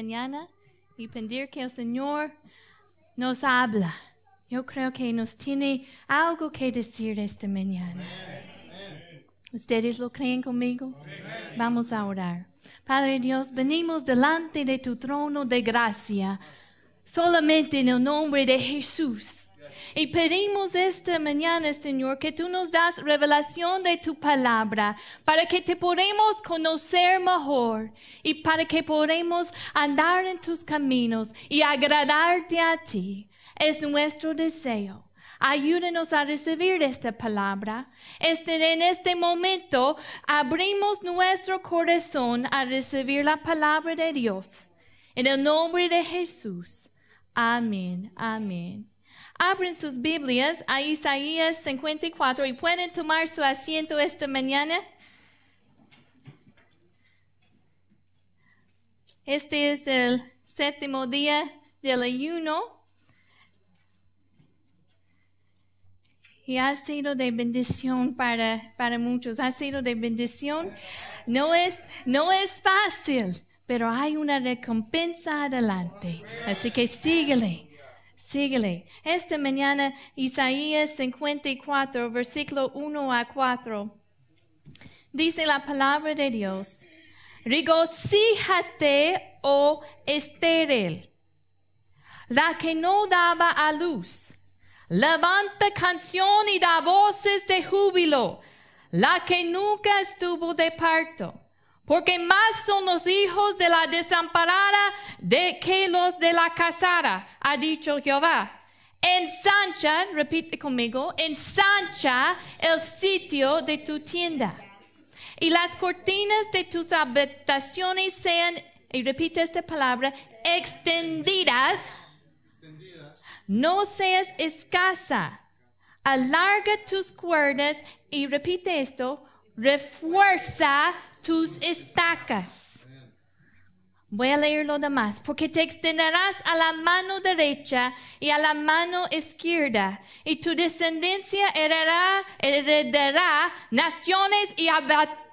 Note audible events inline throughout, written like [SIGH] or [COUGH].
Mañana y pedir que el Señor nos habla. Yo creo que nos tiene algo que decir esta mañana. ¿Ustedes lo creen conmigo? Vamos a orar. Padre Dios, venimos delante de tu trono de gracia, solamente en el nombre de Jesús. Y pedimos esta mañana, Señor, que tú nos das revelación de tu palabra para que te podamos conocer mejor y para que podamos andar en tus caminos y agradarte a ti. Es nuestro deseo. Ayúdenos a recibir esta palabra. Este, en este momento abrimos nuestro corazón a recibir la palabra de Dios. En el nombre de Jesús. Amén. Amén. Abren sus Biblias a Isaías 54 y pueden tomar su asiento esta mañana. Este es el séptimo día del ayuno. Y ha sido de bendición para, para muchos. Ha sido de bendición. No es, no es fácil, pero hay una recompensa adelante. Así que síguele. Síguele. Esta mañana, Isaías 54, versículo 1 a 4. Dice la palabra de Dios. Regocíjate, oh estéril, la que no daba a luz. Levanta canción y da voces de júbilo, la que nunca estuvo de parto porque más son los hijos de la desamparada de que los de la casada, ha dicho Jehová. Ensancha, repite conmigo, ensancha el sitio de tu tienda. Y las cortinas de tus habitaciones sean, y repite esta palabra, extendidas. No seas escasa. Alarga tus cuerdas y repite esto, refuerza tus estacas. Voy a leer lo demás. Porque te extenderás a la mano derecha y a la mano izquierda, y tu descendencia heredará, heredará naciones y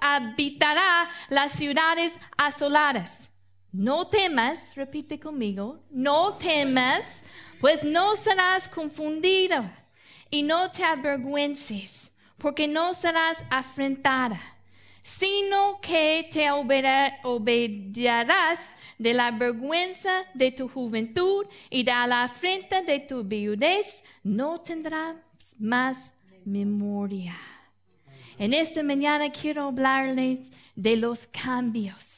habitará las ciudades asoladas. No temas, repite conmigo, no temas, pues no serás confundido, y no te avergüences, porque no serás afrentada sino que te obedecerás de la vergüenza de tu juventud y de la afrenta de tu viudez, no tendrás más memoria. En esta mañana quiero hablarles de los cambios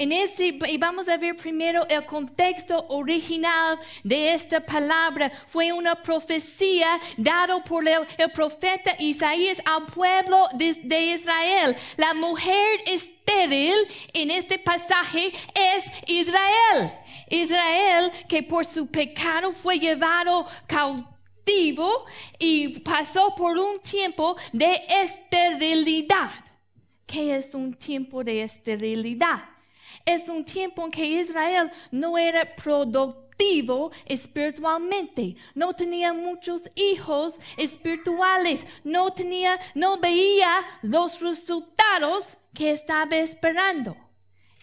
en ese, y vamos a ver primero el contexto original de esta palabra. Fue una profecía dada por el, profeta Isaías al pueblo de, de, Israel. La mujer estéril en este pasaje es Israel. Israel que por su pecado fue llevado cautivo y pasó por un tiempo de esterilidad. ¿Qué es un tiempo de esterilidad? Es un tiempo en que Israel no era productivo espiritualmente, no tenía muchos hijos espirituales, no tenía, no veía los resultados que estaba esperando.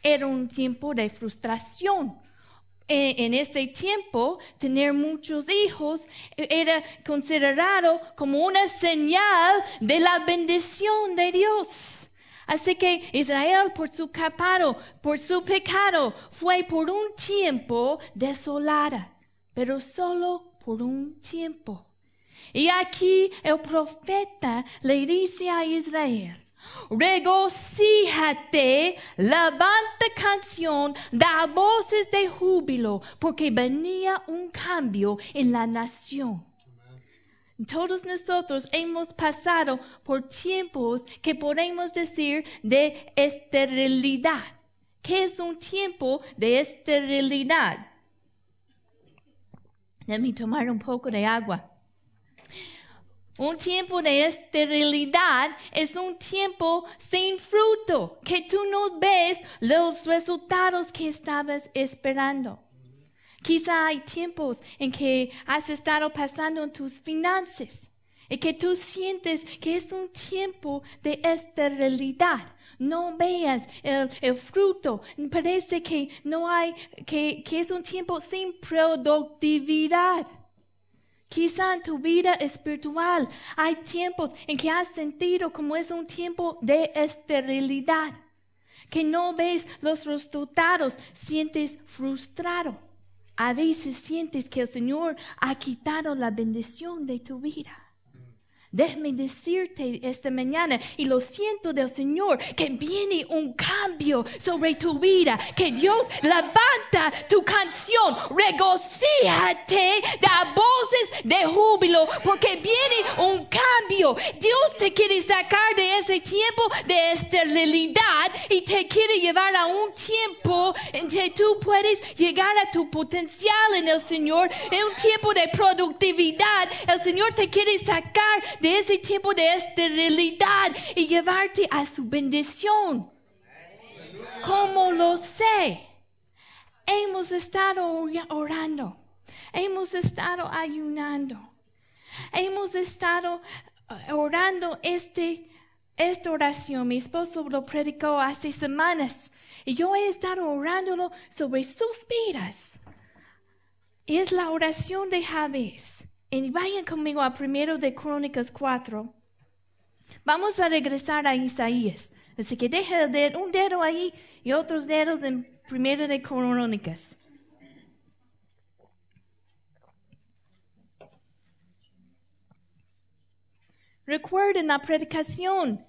Era un tiempo de frustración. E, en ese tiempo, tener muchos hijos era considerado como una señal de la bendición de Dios. Así que Israel por su caparo, por su pecado, fue por un tiempo desolada, pero solo por un tiempo. Y aquí el profeta le dice a Israel, regocíjate, levanta canción, da voces de júbilo, porque venía un cambio en la nación. Todos nosotros hemos pasado por tiempos que podemos decir de esterilidad. ¿Qué es un tiempo de esterilidad? Déjame tomar un poco de agua. Un tiempo de esterilidad es un tiempo sin fruto, que tú no ves los resultados que estabas esperando. Quizá hay tiempos en que has estado pasando en tus finanzas y que tú sientes que es un tiempo de esterilidad. No veas el, fruto. Parece que no hay, que, que es un tiempo sin productividad. Quizá en tu vida espiritual hay tiempos en que has sentido como es un tiempo de esterilidad, que no ves los resultados, sientes frustrado. A veces sientes que el Señor ha quitado la bendición de tu vida. Déjame decirte esta mañana, y lo siento del Señor, que viene un cambio sobre tu vida, que Dios levanta tu canción, regocíjate, da voces de júbilo, porque viene un cambio. Dios te quiere sacar de ese tiempo de esterilidad y te quiere llevar a un tiempo en que tú puedes llegar a tu potencial en el Señor, en un tiempo de productividad. El Señor te quiere sacar ese tiempo de esterilidad y llevarte a su bendición. ¿Cómo lo sé? Hemos estado orando, hemos estado ayunando, hemos estado eh, orando este, esta oración. Mi esposo lo predicó hace semanas y yo he estado orándolo sobre sus vidas. Es la oración de Jabez. Y vayan conmigo a primero de Crónicas 4. Vamos a regresar a Isaías. Así que deja un dedo ahí y otros dedos en primero de Crónicas. Recuerden la predicación.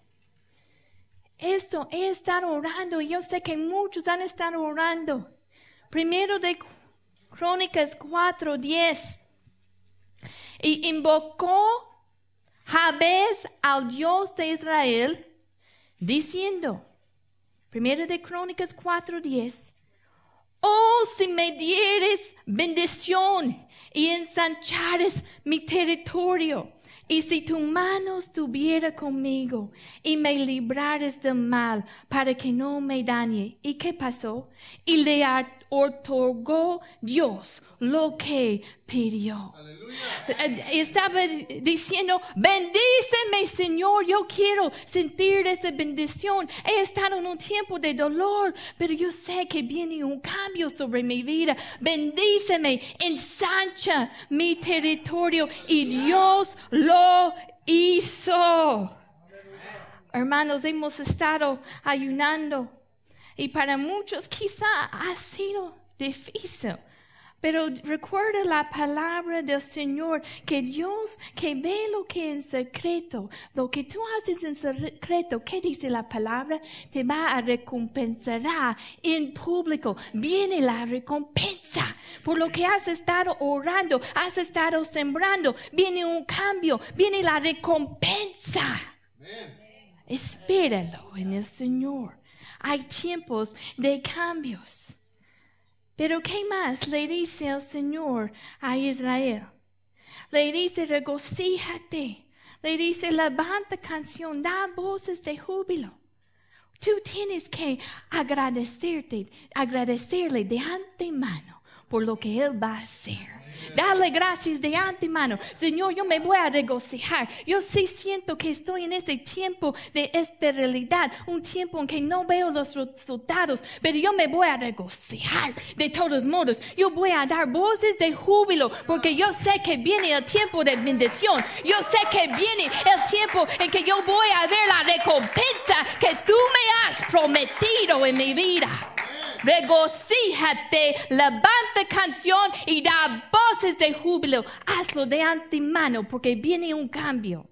Esto he estado orando y yo sé que muchos han estado orando. Primero de Crónicas 4, 10. Y invocó Jabez al Dios de Israel, diciendo, primero de Crónicas 4:10, Oh, si me dieres bendición y ensanchares mi territorio, y si tu mano estuviera conmigo y me librares del mal para que no me dañe. ¿Y qué pasó? Y le otorgó Dios lo que pidió. Eh, estaba diciendo, bendíceme Señor, yo quiero sentir esa bendición. He estado en un tiempo de dolor, pero yo sé que viene un cambio sobre mi vida. Bendíceme, ensancha mi territorio y Dios lo hizo. Hermanos, hemos estado ayunando y para muchos quizá ha sido difícil. Pero recuerda la palabra del Señor, que Dios que ve lo que en secreto, lo que tú haces en secreto, ¿qué dice la palabra? Te va a recompensar en público. Viene la recompensa por lo que has estado orando, has estado sembrando. Viene un cambio, viene la recompensa. Espéralo en el Señor. Hay tiempos de cambios. Pero ¿qué más le dice el Señor a Israel? Le dice, regocíjate. Le dice, levanta canción, da voces de júbilo. Tú tienes que agradecerte, agradecerle de antemano por lo que Él va a hacer. Dale gracias de antemano. Señor, yo me voy a regocijar. Yo sí siento que estoy en ese tiempo de esterilidad, un tiempo en que no veo los resultados, pero yo me voy a regocijar de todos modos. Yo voy a dar voces de júbilo porque yo sé que viene el tiempo de bendición. Yo sé que viene el tiempo en que yo voy a ver la recompensa que tú me has prometido en mi vida regocíjate, levanta canción y da voces de júbilo. Hazlo de antemano porque viene un cambio.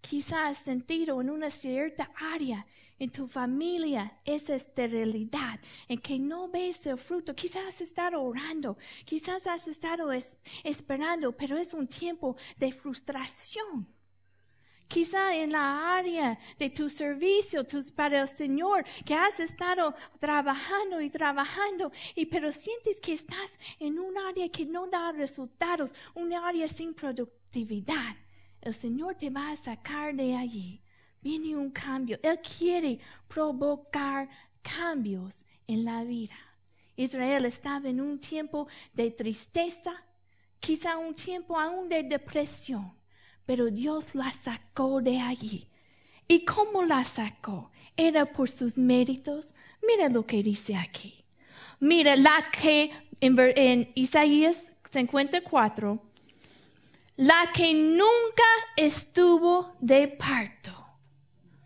Quizás has sentido en una cierta área en tu familia esa esterilidad, en que no ves el fruto. Quizás has estado orando, quizás has estado esperando, pero es un tiempo de frustración. Quizá en la área de tu servicio tus, para el Señor, que has estado trabajando y trabajando, y pero sientes que estás en un área que no da resultados, un área sin productividad. El Señor te va a sacar de allí. Viene un cambio. Él quiere provocar cambios en la vida. Israel estaba en un tiempo de tristeza, quizá un tiempo aún de depresión pero Dios la sacó de allí. ¿Y cómo la sacó? ¿Era por sus méritos? Mira lo que dice aquí. Mira la que en, Isaías 54, la que nunca estuvo de parto,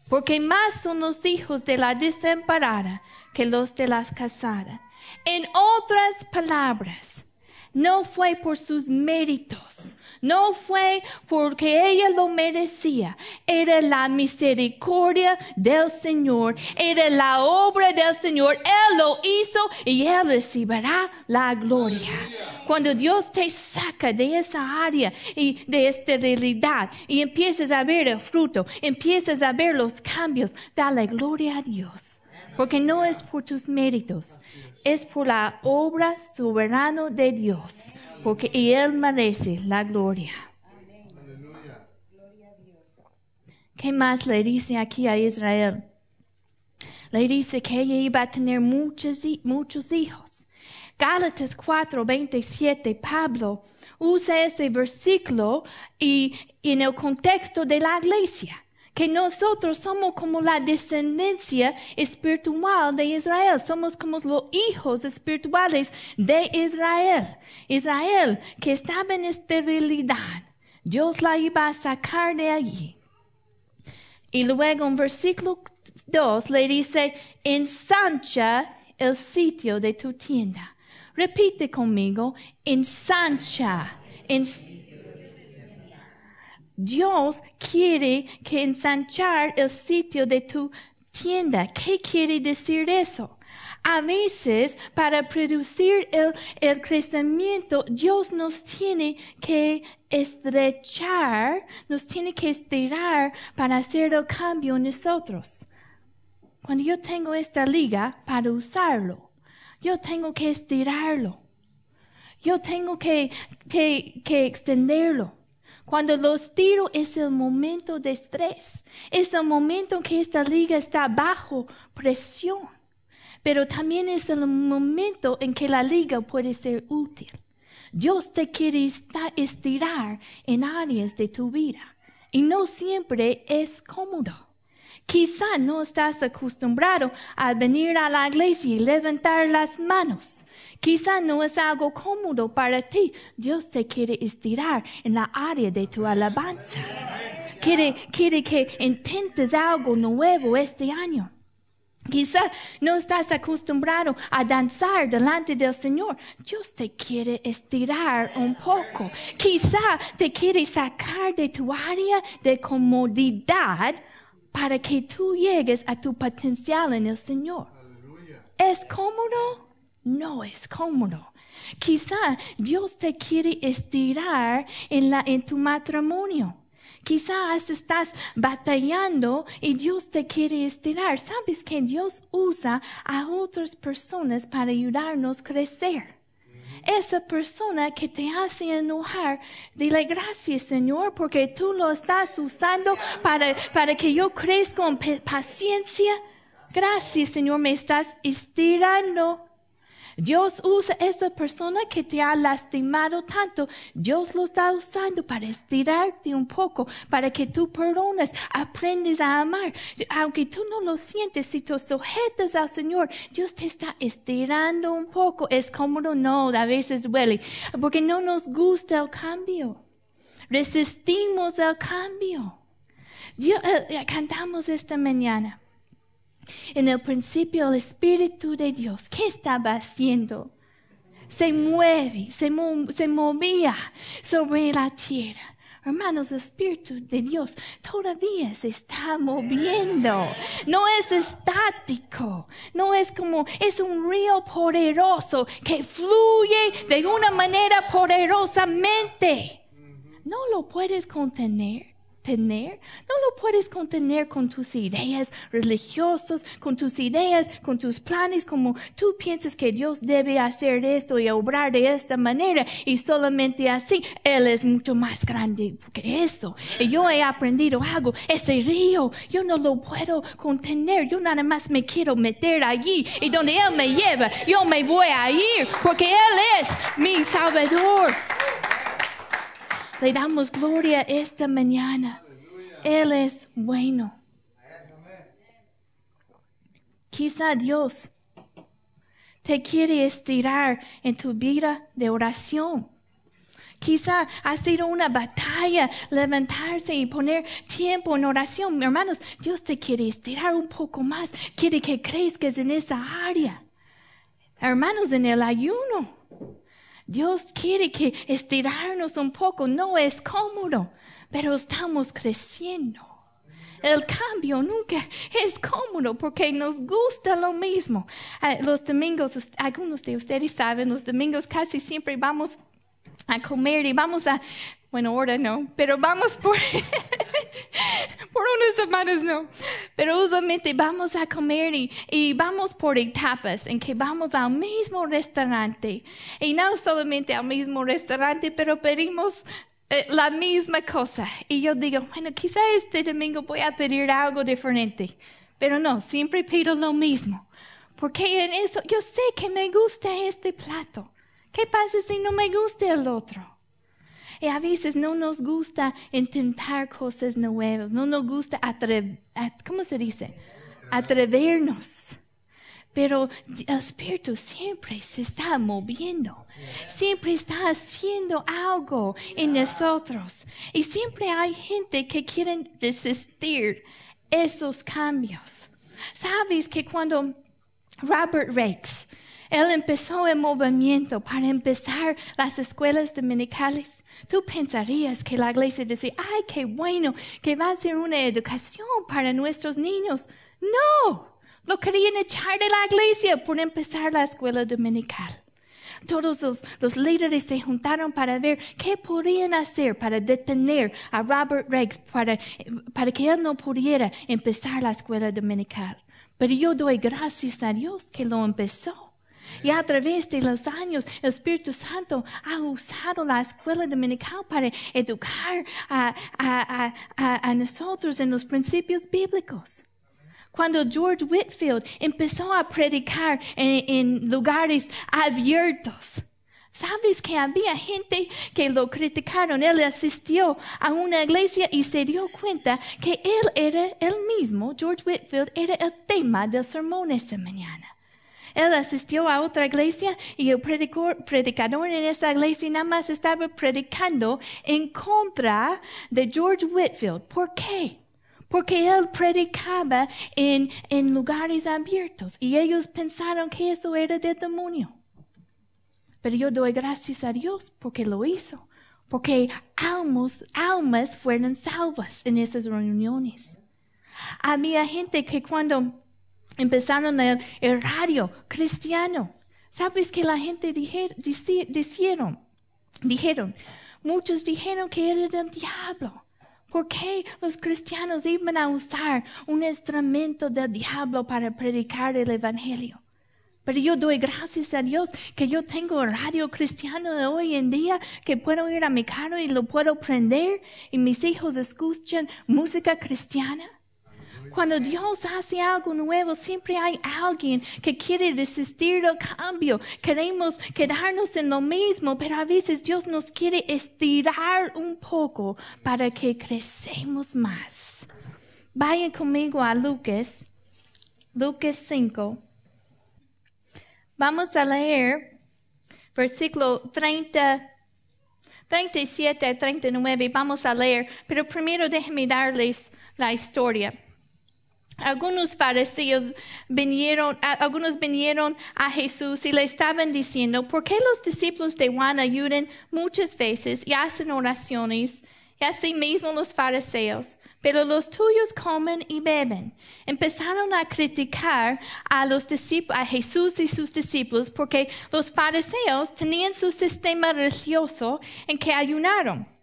porque más son los hijos de la desamparada que los de las casadas. En otras palabras, no fue por sus méritos, no fue porque ella lo merecía. Era la misericordia del Señor. Era la obra del Señor. Él lo hizo y Él recibirá la gloria. Cuando Dios te saca de esa área y de esterilidad y empiezas a ver el fruto, empiezas a ver los cambios, dale gloria a Dios. Porque no es por tus méritos, es por la obra soberana de Dios porque y Él merece la gloria. ¿Qué más le dice aquí a Israel? Le dice que ella iba a tener muchos, muchos hijos. Gálatas 4, 27, Pablo usa ese versículo y en el contexto de la iglesia que nosotros somos como la descendencia espiritual de Israel, somos como los hijos espirituales de Israel. Israel que estaba en esterilidad, Dios la iba a sacar de allí. Y luego en versículo 2 le dice, ensancha el sitio de tu tienda. Repite conmigo, ensancha. ensancha Dios quiere que ensanchar el sitio de tu tienda. ¿Qué quiere decir eso? A veces, para producir el, el, crecimiento, Dios nos tiene que estrechar, nos tiene que estirar para hacer el cambio en nosotros. Cuando yo tengo esta liga para usarlo, yo tengo que estirarlo. Yo tengo que, que, que extenderlo. Cuando los tiro es el momento de estrés, es el momento en que esta liga está bajo presión, pero también es el momento en que la liga puede ser útil. Dios te quiere estirar en áreas de tu vida y no siempre es cómodo. Quizá no estás acostumbrado a venir a la iglesia y levantar las manos. Quizá no es algo cómodo para ti. Dios te quiere estirar en la área de tu alabanza. Quiere, quiere que intentes algo nuevo este año. Quizá no estás acostumbrado a danzar delante del Señor. Dios te quiere estirar un poco. Quizá te quiere sacar de tu área de comodidad para que tú llegues a tu potencial en el Señor. ¿Es cómodo? No es cómodo. Quizá Dios te quiere estirar en, la, en tu matrimonio. Quizás estás batallando y Dios te quiere estirar. Sabes que Dios usa a otras personas para ayudarnos a crecer esa persona que te hace enojar, dile gracias Señor porque tú lo estás usando para, para que yo crezca con paciencia. Gracias Señor, me estás estirando. Dios usa esa persona que te ha lastimado tanto. Dios lo está usando para estirarte un poco, para que tú perdones, aprendes a amar. Aunque tú no lo sientes, si tú sujetas al Señor, Dios te está estirando un poco. Es cómodo, no, a veces duele, porque no nos gusta el cambio. Resistimos el cambio. Dios, eh, cantamos esta mañana. En el principio el Espíritu de Dios, ¿qué estaba haciendo? Se mueve, se, movía sobre la tierra, Hermanos, el Espíritu de Dios todavía se está moviendo. No es estático. No es como, es un río poderoso que fluye de una manera poderosamente. No lo puedes contener tener, no lo puedes contener con tus ideas religiosas, con tus ideas, con tus planes, como tú piensas que Dios debe hacer esto y obrar de esta manera y solamente así Él es mucho más grande que eso. Y yo he aprendido algo, ese río, yo no lo puedo contener, yo nada más me quiero meter allí y donde Él me lleva, yo me voy a ir porque Él es mi Salvador. Le damos gloria esta mañana. Él es bueno. Quizá Dios te quiere estirar en tu vida de oración. Quizá ha sido una batalla levantarse y poner tiempo en oración. Hermanos, Dios te quiere estirar un poco más. Quiere que crezcas en esa área. Hermanos, en el ayuno. Dios quiere que estirarnos un poco, no es cómodo, pero estamos creciendo. El cambio nunca es cómodo porque nos gusta lo mismo. Ah, los domingos, algunos de ustedes saben, los domingos casi siempre vamos a comer y vamos a bueno, ahora no, pero vamos por, [LAUGHS] por unas semanas no. Pero usualmente vamos a comer y, y, vamos por etapas en que vamos al mismo restaurante. Y no solamente al mismo restaurante, pero pedimos eh, la misma cosa. Y yo digo, bueno, quizá este domingo voy a pedir algo diferente. Pero no, siempre pido lo mismo. Porque en eso yo sé que me gusta este plato. ¿Qué pasa si no me gusta el otro? Y a veces no nos gusta intentar cosas nuevas, no nos gusta ¿cómo se dice? Atrevernos. Pero el Espíritu siempre se está moviendo, siempre está haciendo algo en nosotros. Y siempre hay gente que quiere resistir esos cambios. Sabes que cuando Robert Rakes, él empezó el movimiento para empezar las escuelas dominicales. Tú pensarías que la iglesia decía, ay, qué bueno, que va a ser una educación para nuestros niños. No, lo querían echar de la iglesia por empezar la escuela dominical. Todos los, los, líderes se juntaron para ver qué podían hacer para detener a Robert Riggs para, para que él no pudiera empezar la escuela dominical. Pero yo doy gracias a Dios que lo empezó. Y a través de los años, el Espíritu Santo ha usado la escuela dominical para educar a, a, a, a nosotros en los principios bíblicos. Cuando George Whitfield empezó a predicar en, en lugares abiertos, ¿Sabes que había gente que lo criticaron? Él asistió a una iglesia y se dio cuenta que él era el mismo, George Whitfield, era el tema del sermón esa mañana. Él asistió a otra iglesia y el predicador en esa iglesia nada más estaba predicando en contra de George Whitfield. ¿Por qué? Porque él predicaba en, en lugares abiertos y ellos pensaron que eso era del demonio. Pero yo doy gracias a Dios porque lo hizo, porque almas, almas fueron salvas en esas reuniones. Había gente que cuando empezaron el, el radio cristiano. ¿Sabes que la gente dijeron? Muchos dijeron que era del diablo. ¿Por qué los cristianos iban a usar un instrumento del diablo para predicar el Evangelio? Pero yo doy gracias a Dios que yo tengo radio cristiano de hoy en día, que puedo ir a mi carro y lo puedo prender y mis hijos escuchan música cristiana. Cuando Dios hace algo nuevo, siempre hay alguien que quiere resistir el cambio. Queremos quedarnos en lo mismo, pero a veces Dios nos quiere estirar un poco para que crecemos más. Vayan conmigo a Lucas, Lucas 5. Vamos a leer versículo 30. 37 a 39 vamos a leer, pero primero déjenme darles la historia algunos fariseos vinieron, algunos vinieron a Jesús y le estaban diciendo, ¿por qué los discípulos de Juan ayudan muchas veces y hacen oraciones y asimismo los fariseos, pero los tuyos comen y beben. Empezaron a criticar a los a Jesús y sus discípulos, porque los fariseos tenían su sistema religioso en que ayunaron.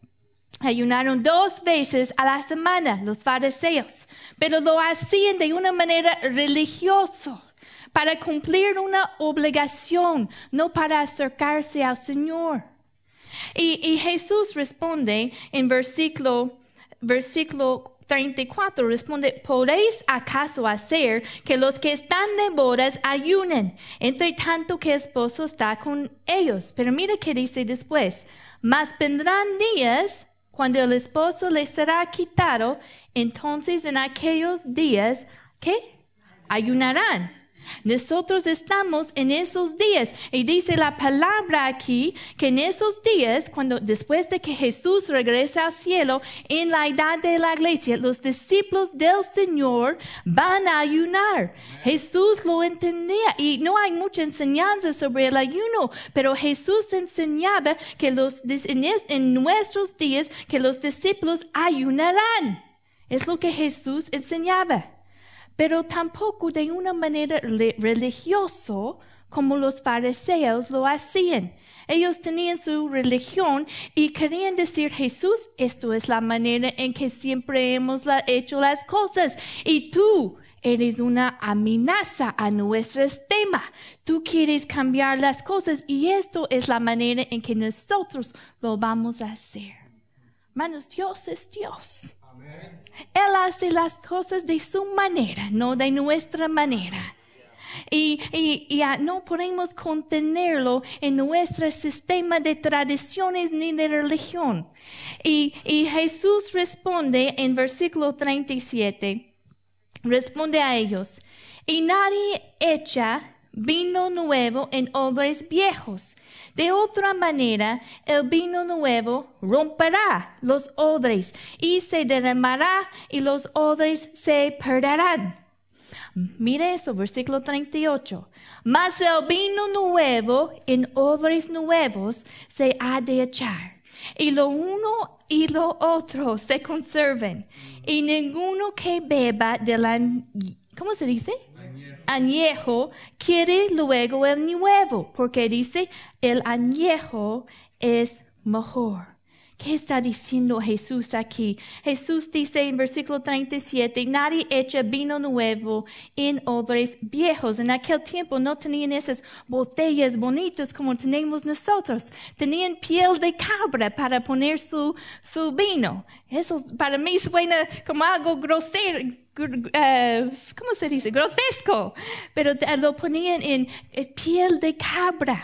Ayunaron dos veces a la semana los fariseos, pero lo hacían de una manera religiosa para cumplir una obligación, no para acercarse al Señor. Y, Jesús responde en versículo, versículo 34 responde, ¿podéis acaso hacer que los que están de bodas ayunen, entre tanto que esposo está con ellos? Pero mire qué dice después, mas vendrán días cuando el esposo les será quitado, entonces en aquellos días, ¿qué? Ayunarán nosotros estamos en esos días y dice la palabra aquí que en esos días, cuando después de que Jesús regresa al cielo, en la edad de la iglesia, los discípulos del Señor van a ayunar. Jesús lo entendía y no hay mucha enseñanza sobre el ayuno, pero Jesús enseñaba que los, en, en nuestros días que los discípulos ayunarán. Es lo que Jesús enseñaba pero tampoco de una manera religiosa como los fariseos lo hacían. Ellos tenían su religión y querían decir, Jesús, esto es la manera en que siempre hemos hecho las cosas. Y tú eres una amenaza a nuestro sistema. Tú quieres cambiar las cosas y esto es la manera en que nosotros lo vamos a hacer. Hermanos, Dios es Dios. Él hace las cosas de su manera, no de nuestra manera. Y, y, no podemos contenerlo en nuestro sistema de tradiciones ni de religión. Y, y Jesús responde en versículo 37, responde a ellos, y nadie echa vino nuevo en odres viejos. De otra manera, el vino nuevo romperá los odres y se derramará y los odres se perderán. Mire eso, versículo 38. Mas el vino nuevo en odres nuevos se ha de echar. Y lo uno y lo otro se conserven. Y ninguno que beba de la... ¿Cómo se dice? Añejo quiere luego el nuevo, porque dice, el añejo es mejor. ¿Qué está diciendo Jesús aquí? Jesús dice en versículo 37, nadie echa vino nuevo en odres viejos. En aquel tiempo no tenían esas botellas bonitas como tenemos nosotros. Tenían piel de cabra para poner su, su vino. Eso para mí suena como algo grosero, uh, ¿cómo se dice? Grotesco. Pero lo ponían en piel de cabra.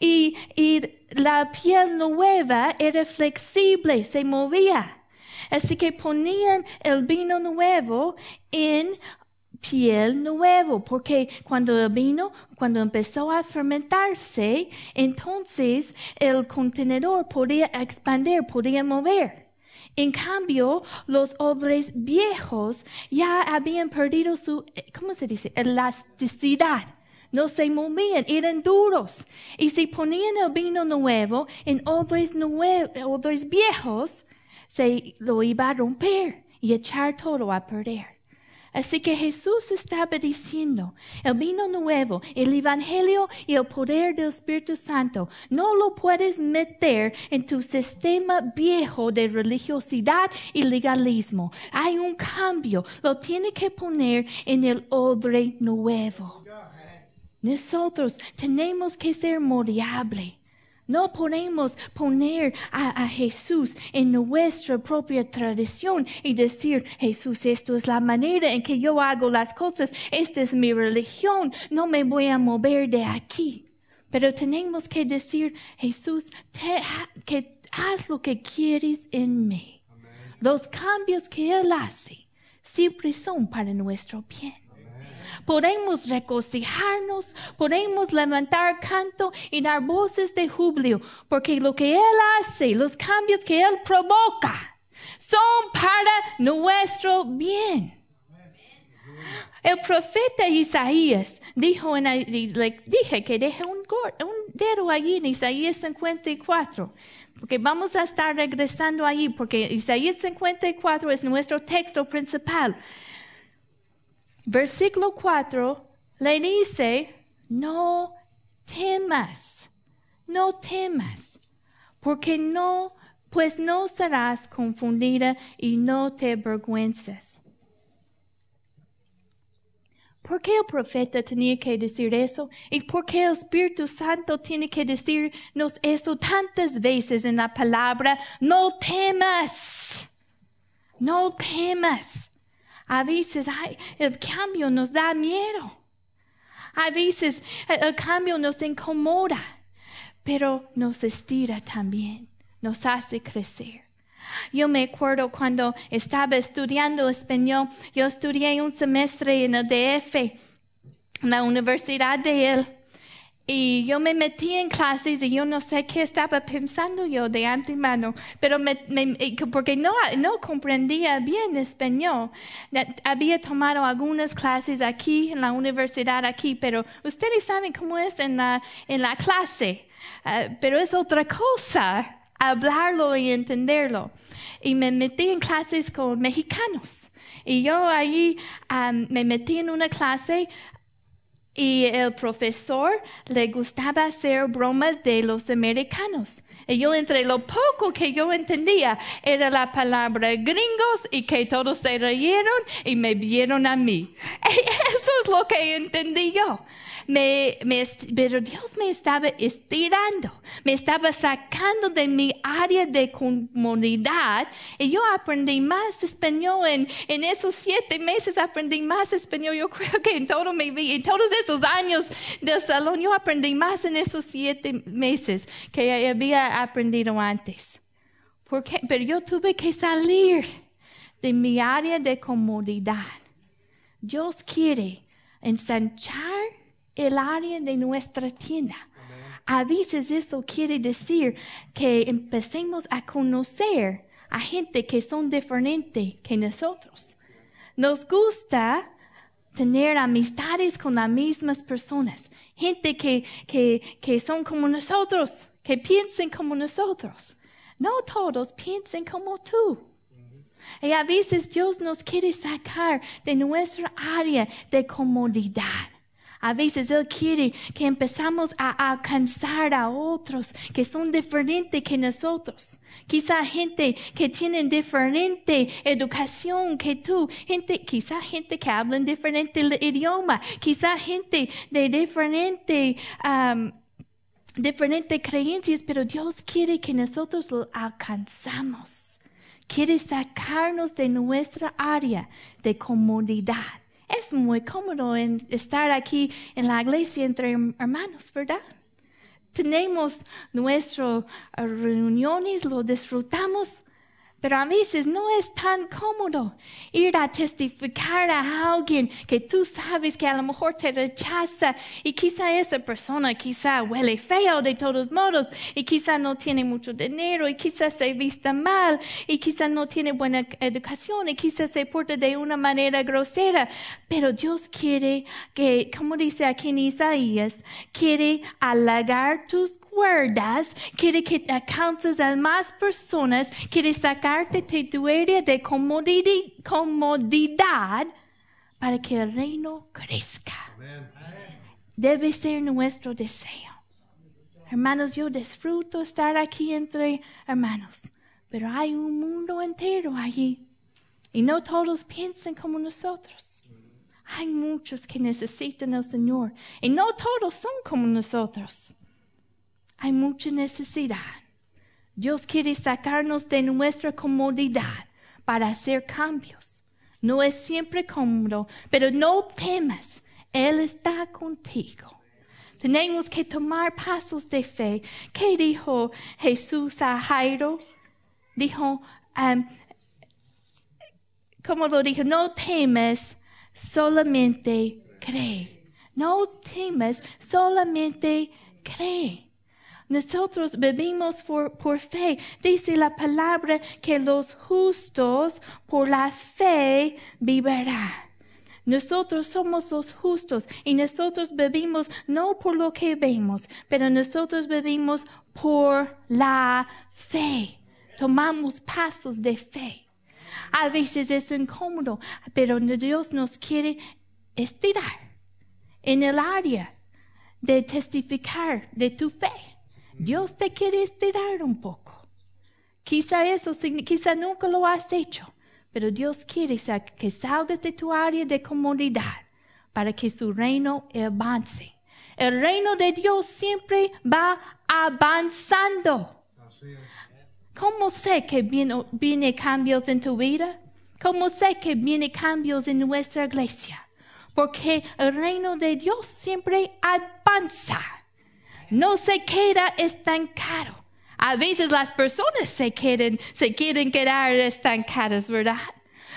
Y, y la piel nueva era flexible, se movía. Así que ponían el vino nuevo en piel nuevo, porque cuando el vino, cuando empezó a fermentarse, entonces el contenedor podía expandir, podía mover. En cambio, los odres viejos ya habían perdido su, ¿cómo se dice? Elasticidad. No se movían, eran duros. Y si ponían el vino nuevo en odres, odres viejos, se lo iba a romper y echar todo a perder. Así que Jesús estaba diciendo, el vino nuevo, el Evangelio y el poder del Espíritu Santo, no lo puedes meter en tu sistema viejo de religiosidad y legalismo. Hay un cambio, lo tiene que poner en el odre nuevo. Nosotros tenemos que ser moldeable. No podemos poner a, Jesús en nuestra propia tradición y decir, Jesús, esto es la manera en que yo hago las cosas, esta es mi religión, no me voy a mover de aquí. Pero tenemos que decir, Jesús, que haz lo que quieres en mí. Los cambios que Él hace siempre son para nuestro bien podemos regocijarnos, podemos levantar canto y dar voces de júbilo, porque lo que Él hace, los cambios que Él provoca, son para nuestro bien. El profeta Isaías dijo, en, le dije que deje un, un dedo allí en Isaías 54, porque vamos a estar regresando allí, porque Isaías 54 es nuestro texto principal. Versículo 4 le dice, no temas, no temas, porque no, pues no serás confundida y no te avergüences. ¿Por qué el profeta tenía que decir eso? ¿Y por qué el Espíritu Santo tiene que decirnos eso tantas veces en la palabra? No temas. No temas. A veces el cambio nos da miedo. A veces el cambio nos incomoda, pero nos estira también, nos hace crecer. Yo me acuerdo cuando estaba estudiando español, yo estudié un semestre en el DF, en la Universidad de él. Y yo me metí en clases y yo no sé qué estaba pensando yo de antemano, pero me, porque no, no comprendía bien español. Había tomado algunas clases aquí en la universidad aquí, pero ustedes saben cómo es en la, en la clase, ah, pero es otra cosa hablarlo y entenderlo. Y me metí en clases con mexicanos. Y yo ahí me metí en una clase y el profesor le gustaba hacer bromas de los americanos. Y yo entre lo poco que yo entendía era la palabra gringos y que todos se reyeron y me vieron a mí. [LAUGHS] Eso es lo que entendí yo me, pero Dios me estaba estirando, me estaba sacando de mi área de comunidad y yo aprendí más español en, en esos siete meses, aprendí más español. Yo creo que en todo mi vida, en todos esos años del salón, yo aprendí más en esos siete meses que había aprendido antes. Porque, pero yo tuve que salir de mi área de comodidad. Dios quiere ensanchar el área de nuestra tienda. A veces eso quiere decir que empecemos a conocer a gente que son diferentes que nosotros. Nos gusta tener amistades con las mismas personas, gente que, que, que son como nosotros, que piensen como nosotros. No todos piensen como tú. Y a veces Dios nos quiere sacar de nuestra área de comodidad a veces Él quiere que empezamos a alcanzar a otros que son diferentes que nosotros. Quizá gente que tiene diferente educación que tú, gente, quizá gente que habla en diferente idioma, quizá gente de diferente, um, diferentes creencias, pero Dios quiere que nosotros lo alcanzamos. Quiere sacarnos de nuestra área de comodidad es muy cómodo estar aquí en la iglesia entre hermanos, ¿verdad? Tenemos nuestras reuniones, lo disfrutamos, pero a veces no es tan cómodo ir a testificar a alguien que tú sabes que a lo mejor te rechaza y quizá esa persona quizá huele feo de todos modos y quizá no tiene mucho dinero y quizá se vista mal y quizá no tiene buena educación y quizá se porta de una manera grosera. Pero Dios quiere que, como dice aquí en Isaías, quiere halagar tus cuerdas, quiere que alcances a más personas, quiere sacarte de tu área de comodidad para que el reino crezca. Debe ser nuestro deseo. Hermanos, yo disfruto estar aquí entre hermanos, pero hay un mundo entero allí y no todos piensan como nosotros. Hay muchos que necesitan al Señor y no todos son como nosotros. Hay mucha necesidad. Dios quiere sacarnos de nuestra comodidad para hacer cambios. No es siempre cómodo, pero no temas. Él está contigo. Tenemos que tomar pasos de fe. ¿Qué dijo Jesús a Jairo? Dijo, um, como lo dijo, no temas, solamente cree. No temas, solamente cree. Nosotros vivimos por, fe. Dice la palabra que los justos por la fe vivirán. Nosotros somos los justos y nosotros vivimos no por lo que vemos, pero nosotros vivimos por la fe. Tomamos pasos de fe. A veces es incómodo, pero Dios nos quiere estirar en el área de testificar de tu fe. Dios te quiere estirar un poco. Quizá eso, quizá nunca lo has hecho, pero Dios quiere que salgas de tu área de comodidad para que su reino avance. El reino de Dios siempre va avanzando. ¿Cómo sé que vienen viene cambios en tu vida? ¿Cómo sé que vienen cambios en nuestra iglesia? Porque el reino de Dios siempre avanza. No se queda estancado. A veces las personas se quieren, se quieren quedar estancadas, ¿verdad?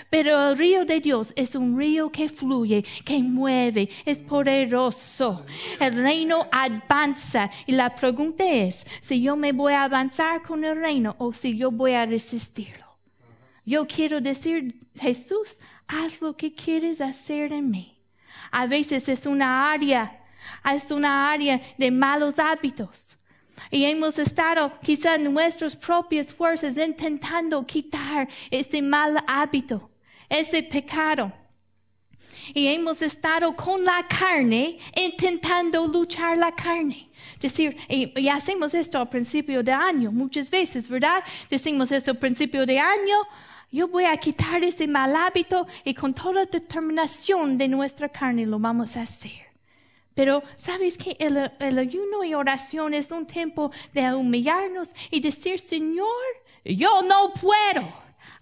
Pero el río de Dios es un río que fluye, que mueve, es poderoso. El reino avanza y la pregunta es si yo me voy a avanzar con el reino o si yo voy a resistirlo. Yo quiero decir, Jesús, haz lo que quieres hacer en mí. A veces es una área, es una área de malos hábitos y hemos estado quizá nuestras propias fuerzas intentando quitar ese mal hábito, ese pecado. Y hemos estado con la carne intentando luchar la carne. Decir, y, hacemos esto al principio de año, muchas veces, ¿verdad? Decimos eso al principio de año, yo voy a quitar ese mal hábito y con toda determinación de nuestra carne lo vamos a hacer. Pero sabes que el, ayuno y oración es un tiempo de humillarnos y decir, Señor, yo no puedo.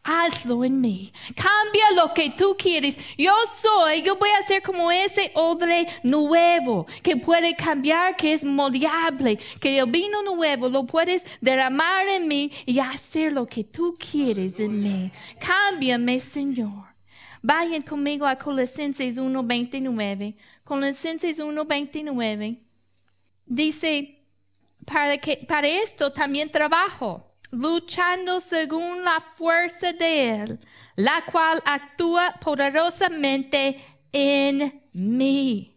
Hazlo en mí. Cambia lo que tú quieres. Yo soy, yo voy a ser como ese odre nuevo que puede cambiar, que es moldeable, que el vino nuevo lo puedes derramar en mí y hacer lo que tú quieres en mí. Cámbiame, Señor. Vayan conmigo a Colosenses 1.29. Colosenses 1.29. Dice, para, que, para esto también trabajo, luchando según la fuerza de Él, la cual actúa poderosamente en mí.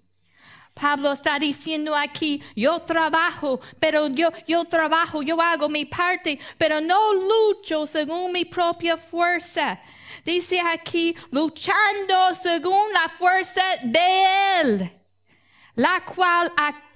Pablo está diciendo aquí, yo trabajo, pero yo, yo trabajo, yo hago mi parte, pero no lucho según mi propia fuerza. Dice aquí, luchando según la fuerza de Él la cual actúa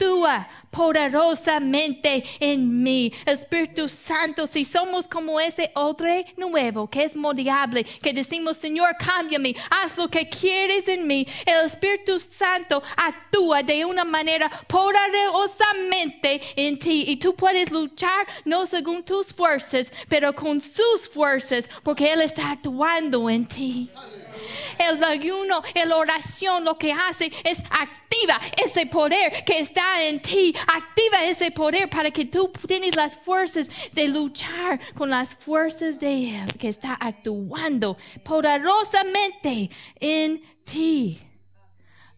poderosamente en mí. Espíritu Santo, si somos como ese odre nuevo que es moldeable, que decimos, Señor, cámbiame, haz lo que quieres en mí, el Espíritu Santo actúa de una manera poderosamente en ti y tú puedes luchar no según tus fuerzas, pero con sus fuerzas, porque Él está actuando en ti. El ayuno, la oración lo que hace es activa ese poder que está en ti. Activa ese poder para que tú tienes las fuerzas de luchar con las fuerzas de Él que está actuando poderosamente en ti.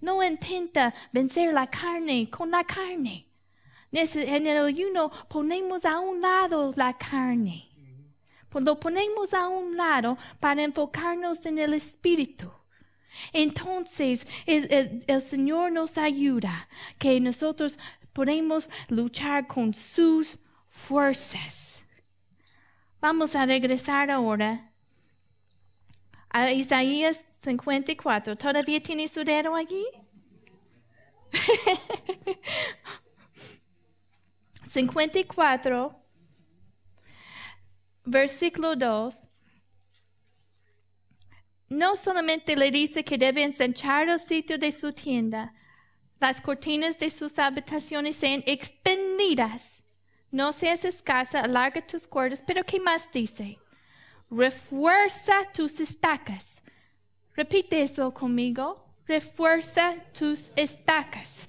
No intenta vencer la carne con la carne. En el ayuno ponemos a un lado la carne lo ponemos a un lado para enfocarnos en el Espíritu. Entonces el, Señor nos ayuda que nosotros podemos luchar con sus fuerzas. Vamos a regresar ahora a Isaías 54. ¿Todavía tiene su dedo allí? [LAUGHS] 54 versículo 2, no solamente le dice que debe ensanchar el sitio de su tienda, las cortinas de sus habitaciones sean extendidas, no seas escasa, alarga tus cuerdas, pero ¿qué más dice? Refuerza tus estacas. Repite eso conmigo. Refuerza tus estacas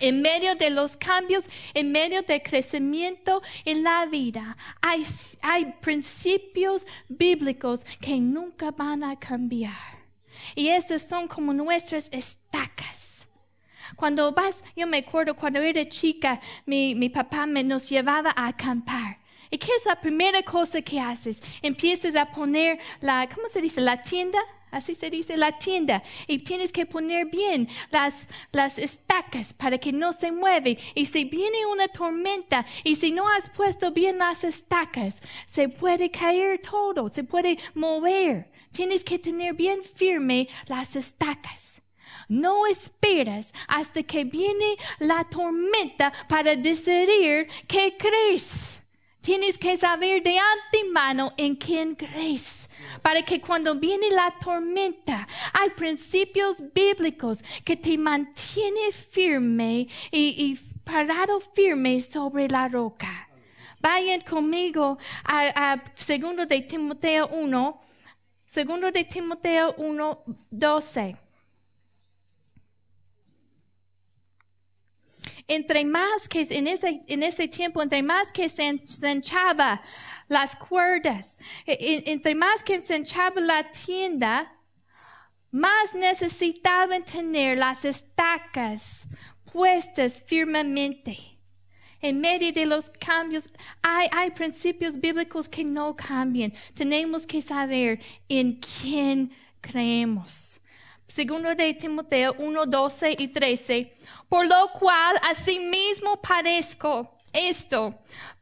en medio de los cambios, en medio del crecimiento en la vida, hay, hay principios bíblicos que nunca van a cambiar. Y esos son como nuestras estacas. Cuando vas, yo me acuerdo cuando era chica, mi, mi papá me nos llevaba a acampar. ¿Y qué es la primera cosa que haces? Empiezas a poner la, ¿cómo se dice? La tienda Así se dice la tienda. Y tienes que poner bien las, las estacas para que no se mueve. Y si viene una tormenta y si no has puesto bien las estacas, se puede caer todo, se puede mover. Tienes que tener bien firme las estacas. No esperas hasta que viene la tormenta para decidir qué crees. Tienes que saber de antemano en quién crees para que cuando viene la tormenta hay principios bíblicos que te mantiene firme y, parado firme sobre la roca. Vayan conmigo a, a segundo de Timoteo 1, segundo de Timoteo 1, 12. entre más que en ese, en ese tiempo, entre más que se, enchaba las cuerdas, e, e, entre más que se la tienda, más necesitaban tener las estacas puestas firmemente. En medio de los cambios, hay, hay principios bíblicos que no cambian. Tenemos que saber en quién creemos. Segundo de Timoteo 1, 12 y 13. Por lo cual asimismo padezco esto,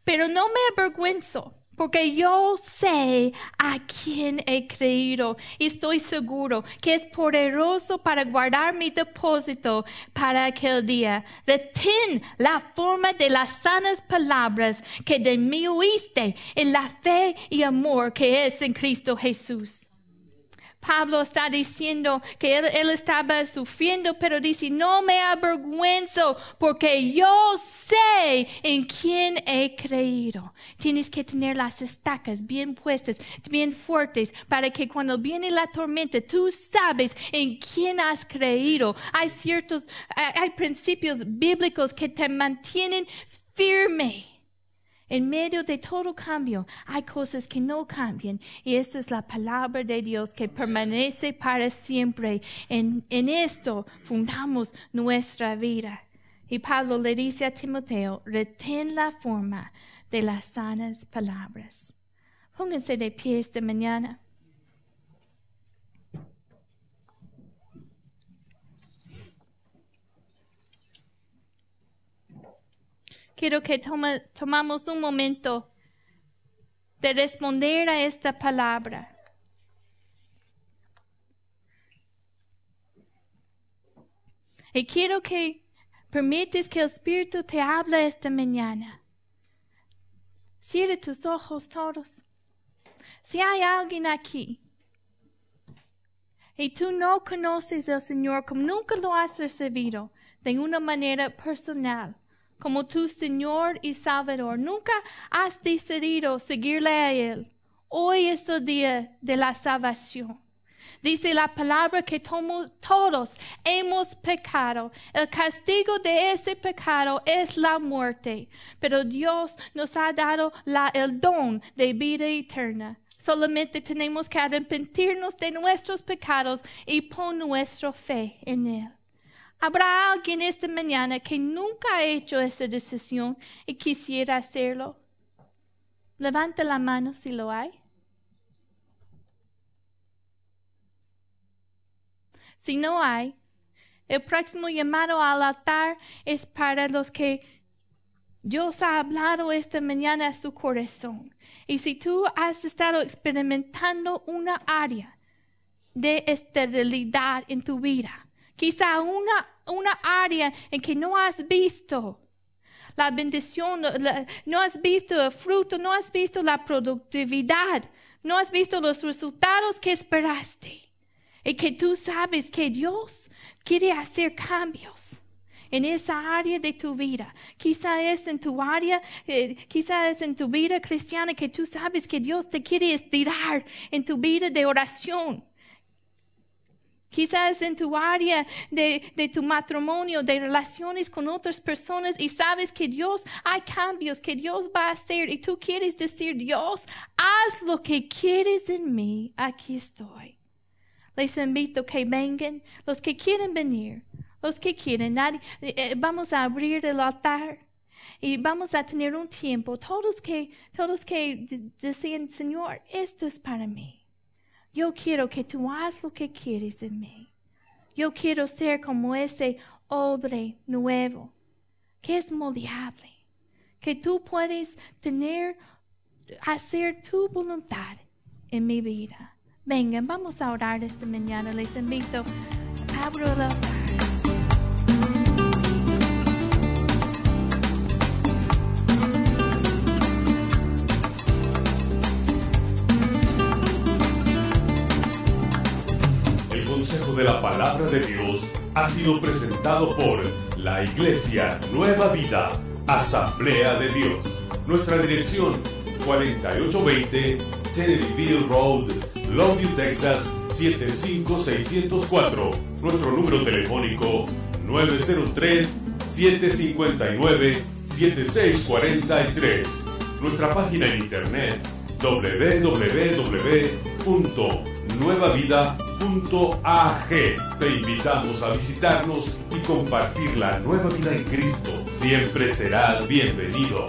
pero no me avergüenzo, porque yo sé a quién he creído y estoy seguro que es poderoso para guardar mi depósito para aquel día. Retén la forma de las sanas palabras que de mí oíste en la fe y amor que es en Cristo Jesús. Pablo está diciendo que él, estaba sufriendo, pero dice, no me avergüenzo porque yo sé en quién he creído. Tienes que tener las estacas bien puestas, bien fuertes, para que cuando viene la tormenta, tú sabes en quién has creído. Hay ciertos, hay principios bíblicos que te mantienen firme. En medio de todo cambio hay cosas que no cambian y esta es la palabra de Dios que permanece para siempre. En, en esto fundamos nuestra vida. Y Pablo le dice a Timoteo, retén la forma de las sanas palabras. Pónganse de pie esta mañana. Quiero que tomamos un momento de responder a esta palabra. Y quiero que permites que el Espíritu te hable esta mañana. Cierre tus ojos todos. Si hay alguien aquí y tú no conoces al Señor como nunca lo has recibido de una manera personal, como tu Señor y Salvador. Nunca has decidido seguirle a Él. Hoy es el día de la salvación. Dice la palabra que todos hemos pecado. El castigo de ese pecado es la muerte. Pero Dios nos ha dado el don de vida eterna. Solamente tenemos que arrepentirnos de nuestros pecados y poner nuestra fe en Él. ¿Habrá alguien esta mañana que nunca ha hecho esa decisión y quisiera hacerlo? Levanta la mano si lo hay. Si no hay, el próximo llamado al altar es para los que Dios ha hablado esta mañana a su corazón. Y si tú has estado experimentando una área de esterilidad en tu vida, quizá una, una área en que no has visto la bendición, no has visto el fruto, no has visto la productividad, no has visto los resultados que esperaste. Y que tú sabes que Dios quiere hacer cambios en esa área de tu vida. Quizá es en tu área, eh, quizá es en tu vida cristiana que tú sabes que Dios te quiere estirar en tu vida de oración. Quizás en tu área de, de, tu matrimonio, de relaciones con otras personas y sabes que Dios, hay cambios que Dios va a hacer y tú quieres decir, Dios, haz lo que quieres en mí, aquí estoy. Les invito que vengan, los que quieren venir, los que quieren, nadie, eh, eh, vamos a abrir el altar y vamos a tener un tiempo, todos que, todos que decían, Señor, esto es para mí. Yo quiero que tú hagas lo que quieres en mí. Yo quiero ser como ese odre nuevo, que es moldeable, que tú puedes tener, hacer tu voluntad en mi vida. Vengan, vamos a orar esta mañana. Les invito, abro la la palabra de Dios ha sido presentado por la Iglesia Nueva Vida, Asamblea de Dios. Nuestra dirección 4820 Tenneryville Road, Longview, Texas 75604. Nuestro número telefónico 903-759-7643. Nuestra página en internet Te invitamos a visitarnos y compartir la nueva vida en Cristo. Siempre serás bienvenido.